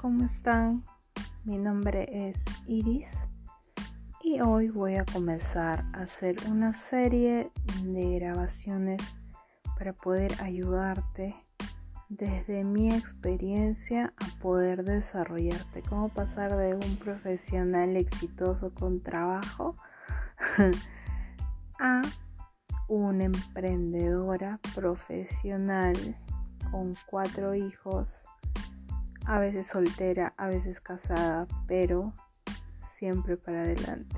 ¿cómo están? Mi nombre es Iris y hoy voy a comenzar a hacer una serie de grabaciones para poder ayudarte desde mi experiencia a poder desarrollarte, cómo pasar de un profesional exitoso con trabajo a una emprendedora profesional con cuatro hijos a veces soltera, a veces casada, pero siempre para adelante.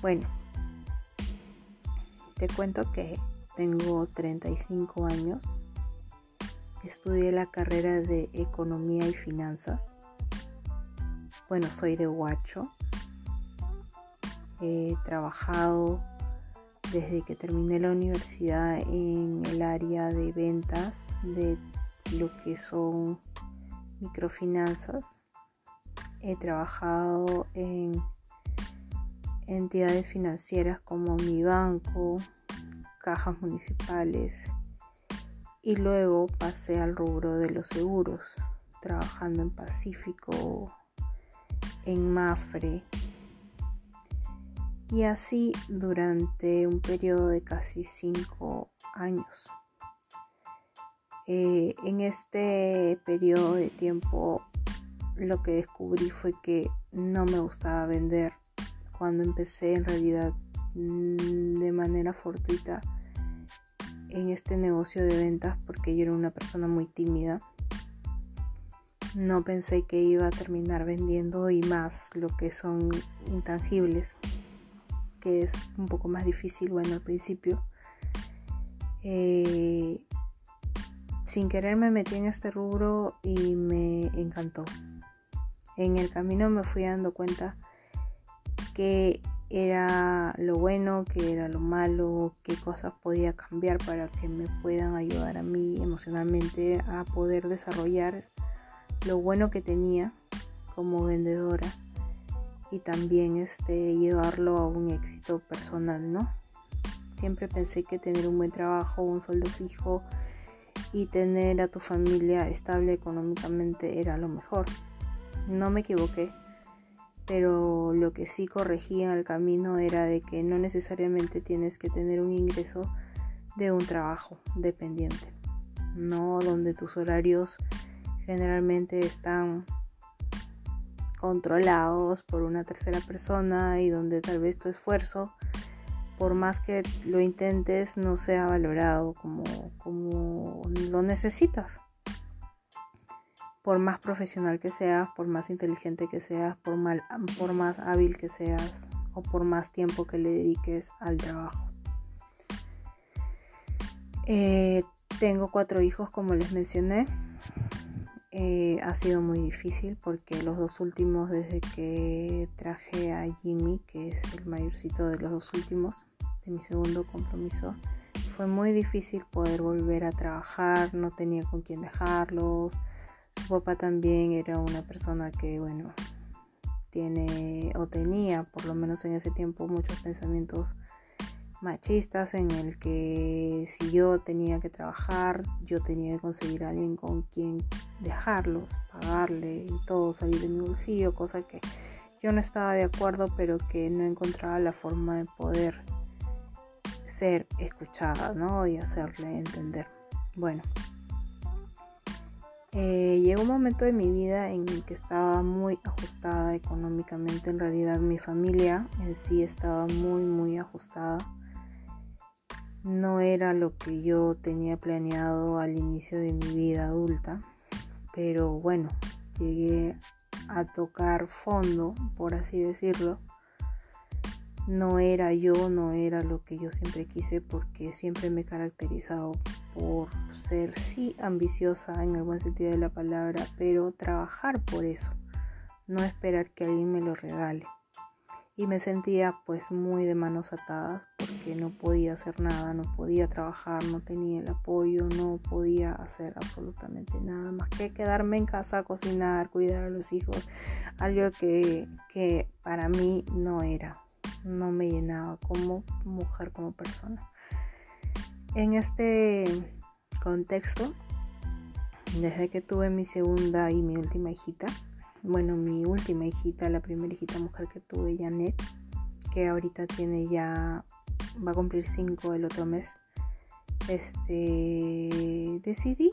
Bueno, te cuento que tengo 35 años, estudié la carrera de economía y finanzas. Bueno, soy de Huacho. He trabajado desde que terminé la universidad en el área de ventas de lo que son microfinanzas. He trabajado en entidades financieras como mi banco, cajas municipales y luego pasé al rubro de los seguros, trabajando en Pacífico, en Mafre y así durante un periodo de casi cinco años. Eh, en este periodo de tiempo lo que descubrí fue que no me gustaba vender. Cuando empecé en realidad mm, de manera fortuita en este negocio de ventas porque yo era una persona muy tímida. No pensé que iba a terminar vendiendo y más lo que son intangibles, que es un poco más difícil, bueno, al principio. Eh, sin querer me metí en este rubro y me encantó. En el camino me fui dando cuenta que era lo bueno, que era lo malo, qué cosas podía cambiar para que me puedan ayudar a mí emocionalmente a poder desarrollar lo bueno que tenía como vendedora y también este llevarlo a un éxito personal, ¿no? Siempre pensé que tener un buen trabajo, un sueldo fijo, y tener a tu familia estable económicamente era lo mejor. No me equivoqué, pero lo que sí corregí en el camino era de que no necesariamente tienes que tener un ingreso de un trabajo dependiente, no donde tus horarios generalmente están controlados por una tercera persona y donde tal vez tu esfuerzo por más que lo intentes, no sea valorado como, como lo necesitas. Por más profesional que seas, por más inteligente que seas, por, mal, por más hábil que seas o por más tiempo que le dediques al trabajo. Eh, tengo cuatro hijos, como les mencioné. Eh, ha sido muy difícil porque los dos últimos, desde que traje a Jimmy, que es el mayorcito de los dos últimos, de mi segundo compromiso, fue muy difícil poder volver a trabajar, no tenía con quién dejarlos. Su papá también era una persona que, bueno, tiene o tenía, por lo menos en ese tiempo, muchos pensamientos machistas en el que si yo tenía que trabajar, yo tenía que conseguir alguien con quien dejarlos, pagarle y todo salir de mi bolsillo, cosa que yo no estaba de acuerdo, pero que no encontraba la forma de poder ser escuchada, ¿no? Y hacerle entender. Bueno, eh, llegó un momento de mi vida en el que estaba muy ajustada económicamente. En realidad mi familia en sí estaba muy, muy ajustada no era lo que yo tenía planeado al inicio de mi vida adulta, pero bueno, llegué a tocar fondo, por así decirlo. No era yo, no era lo que yo siempre quise porque siempre me he caracterizado por ser sí ambiciosa en el buen sentido de la palabra, pero trabajar por eso, no esperar que alguien me lo regale y me sentía pues muy de manos atadas porque no podía hacer nada, no podía trabajar, no tenía el apoyo, no podía hacer absolutamente nada más que quedarme en casa, cocinar, cuidar a los hijos, algo que, que para mí no era, no me llenaba como mujer, como persona. En este contexto Desde que tuve mi segunda y mi última hijita, bueno, mi última hijita, la primera hijita mujer que tuve, Janet, que ahorita tiene ya, va a cumplir cinco el otro mes, este, decidí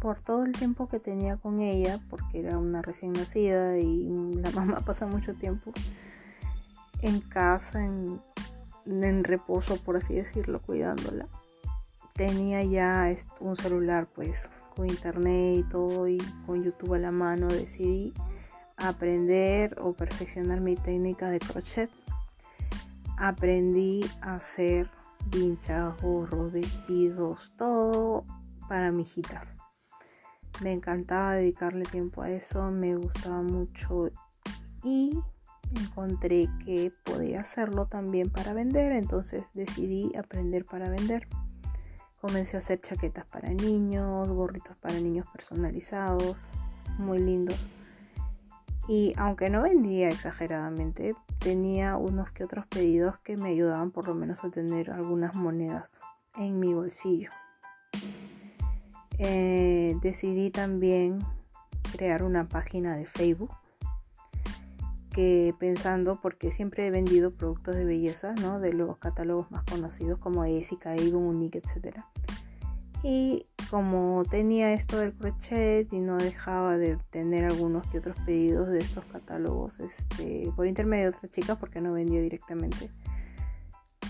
por todo el tiempo que tenía con ella, porque era una recién nacida y la mamá pasa mucho tiempo en casa, en, reposo, por así decirlo, cuidándola. Tenía ya un celular pues con internet y todo y con YouTube a la mano decidí aprender o perfeccionar mi técnica de crochet. Aprendí a hacer vinchas, gorros, vestidos, todo para mi hijita. Me encantaba dedicarle tiempo a eso, me gustaba mucho y encontré que podía hacerlo también para vender, entonces decidí aprender para vender. Comencé a hacer chaquetas para niños, gorritos para niños personalizados, muy lindos. Y aunque no vendía exageradamente, tenía unos que otros pedidos que me ayudaban por lo menos a tener algunas monedas en mi bolsillo. Eh, decidí también crear una página de Facebook que pensando porque siempre he vendido productos de belleza, ¿no? De los catálogos más conocidos como Jessica, Avon, Unique, etc. Y como tenía esto del crochet y no dejaba de tener algunos que otros pedidos de estos catálogos este, por intermedio de otras chicas porque no vendía directamente.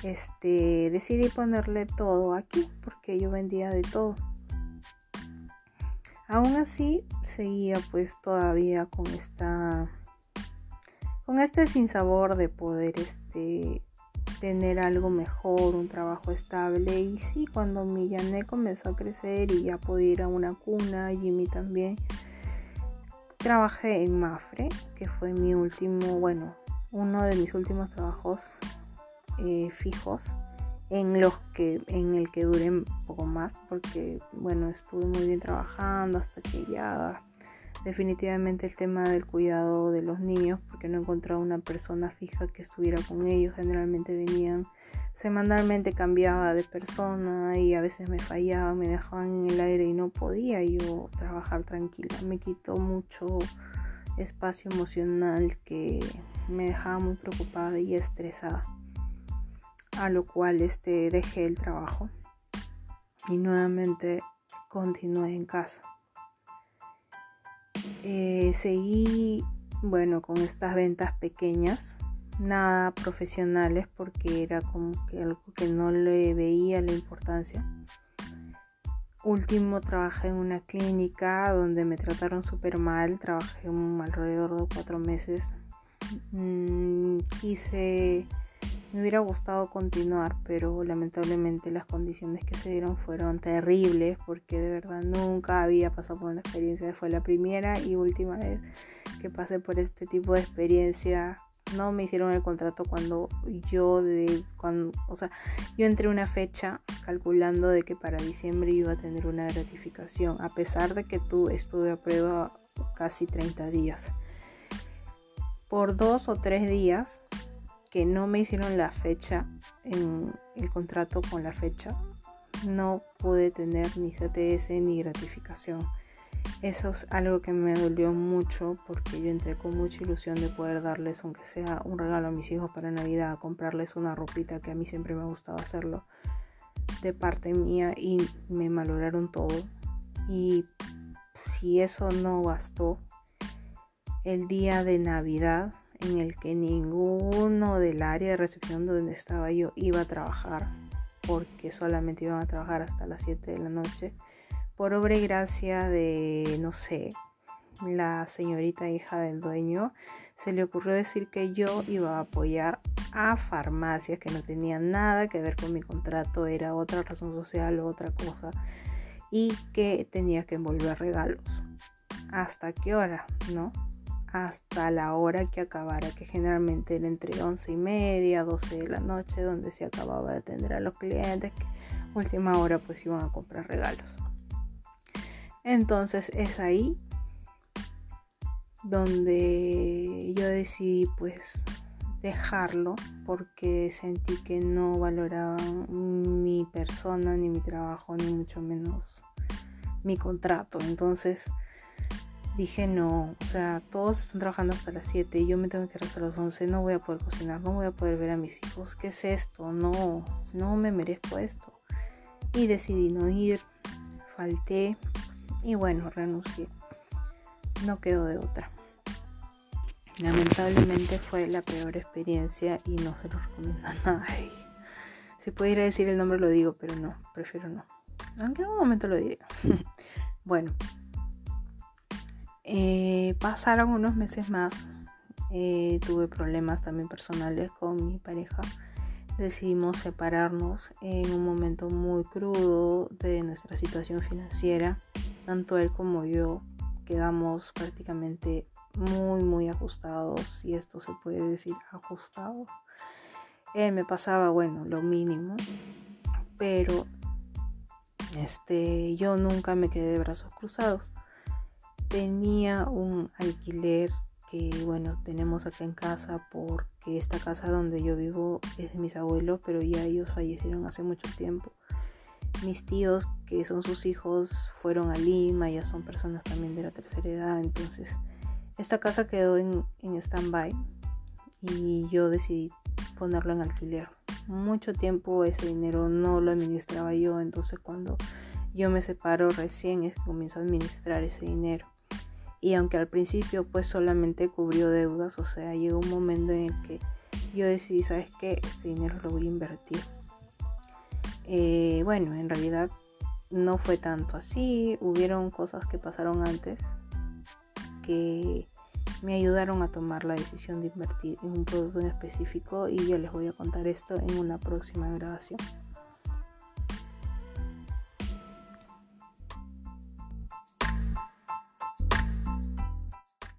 Este, decidí ponerle todo aquí porque yo vendía de todo. Aún así seguía pues todavía con esta con este sinsabor de poder este, tener algo mejor, un trabajo estable. Y sí, cuando mi Jané comenzó a crecer y ya podía ir a una cuna, Jimmy también, trabajé en Mafre, que fue mi último, bueno, uno de mis últimos trabajos eh, fijos en los que en el que duré un poco más porque bueno estuve muy bien trabajando hasta que ya definitivamente el tema del cuidado de los niños porque no encontraba una persona fija que estuviera con ellos. Generalmente venían semanalmente cambiaba de persona y a veces me fallaba me dejaban en el aire y no podía yo trabajar tranquila. Me quitó mucho espacio emocional que me dejaba muy preocupada y estresada a lo cual este dejé el trabajo y nuevamente continué en casa eh, seguí, bueno, con estas ventas pequeñas, nada profesionales porque era como que algo que no le veía la importancia. Último trabajé en una clínica donde me trataron súper mal, trabajé alrededor de cuatro meses. Mm, quise me hubiera gustado continuar, pero lamentablemente las condiciones que se dieron fueron terribles porque de verdad nunca había pasado por una experiencia. Fue la primera y última vez que pasé por este tipo de experiencia. No me hicieron el contrato cuando yo de cuando, o sea, yo entré una fecha calculando de que para diciembre iba a tener una gratificación, a pesar de que tú estuve a prueba casi 30 días. Por dos o tres días que no me hicieron la fecha en el contrato con la fecha, no pude tener ni CTS ni gratificación. Eso es algo que me dolió mucho porque yo entré con mucha ilusión de poder darles, aunque sea un regalo a mis hijos para Navidad, comprarles una ropita que a mí siempre me gustaba hacerlo de parte mía y me maloraron todo. Y si eso no bastó, el día de Navidad en el que ninguno del área de recepción donde estaba yo iba a trabajar, porque solamente iban a trabajar hasta las 7 de la noche, por obra y gracia de, no sé, la señorita hija del dueño, se le ocurrió decir que yo iba a apoyar a farmacias que no tenían nada que ver con mi contrato, era otra razón social o otra cosa, y que tenía que envolver regalos. ¿Hasta qué hora? ¿No? Hasta la hora que acabara, que generalmente era entre 11 y media, 12 de la noche, donde se acababa de atender a los clientes, que última hora pues iban a comprar regalos. Entonces es ahí donde yo decidí pues dejarlo porque sentí que no valoraban mi persona ni mi trabajo ni mucho menos mi contrato. Entonces dije no, o sea, todos están trabajando hasta las 7 y yo me tengo que ir hasta las 11, no voy a poder cocinar, no voy a poder ver a mis hijos, ¿qué es esto? No, no me merezco esto. Y decidí no ir, falté y bueno, renuncié. No quedó de otra. Lamentablemente fue la peor experiencia y no se lo recomiendo a nadie. Si pudiera decir el nombre lo digo, pero no, prefiero no. Aunque en un momento lo diga. bueno, eh, pasaron unos meses más. Eh, tuve problemas también personales con mi pareja. Decidimos separarnos en un momento muy crudo de nuestra situación financiera. Tanto él como yo quedamos prácticamente muy muy ajustados si esto se puede decir ajustados eh, me pasaba bueno lo mínimo pero este yo nunca me quedé de brazos cruzados tenía un alquiler que bueno tenemos acá en casa porque esta casa donde yo vivo es de mis abuelos pero ya ellos fallecieron hace mucho tiempo mis tíos que son sus hijos fueron a Lima ya son personas también de la tercera edad entonces esta casa quedó en, en stand-by y yo decidí ponerlo en alquiler. Mucho tiempo ese dinero no lo administraba yo, entonces cuando yo me separo recién comienzo a administrar ese dinero. Y aunque al principio pues solamente cubrió deudas, o sea, llegó un momento en el que yo decidí, ¿sabes qué? Este dinero lo voy a invertir. Eh, bueno, en realidad no fue tanto así, hubieron cosas que pasaron antes que me ayudaron a tomar la decisión de invertir en un producto en específico y yo les voy a contar esto en una próxima grabación.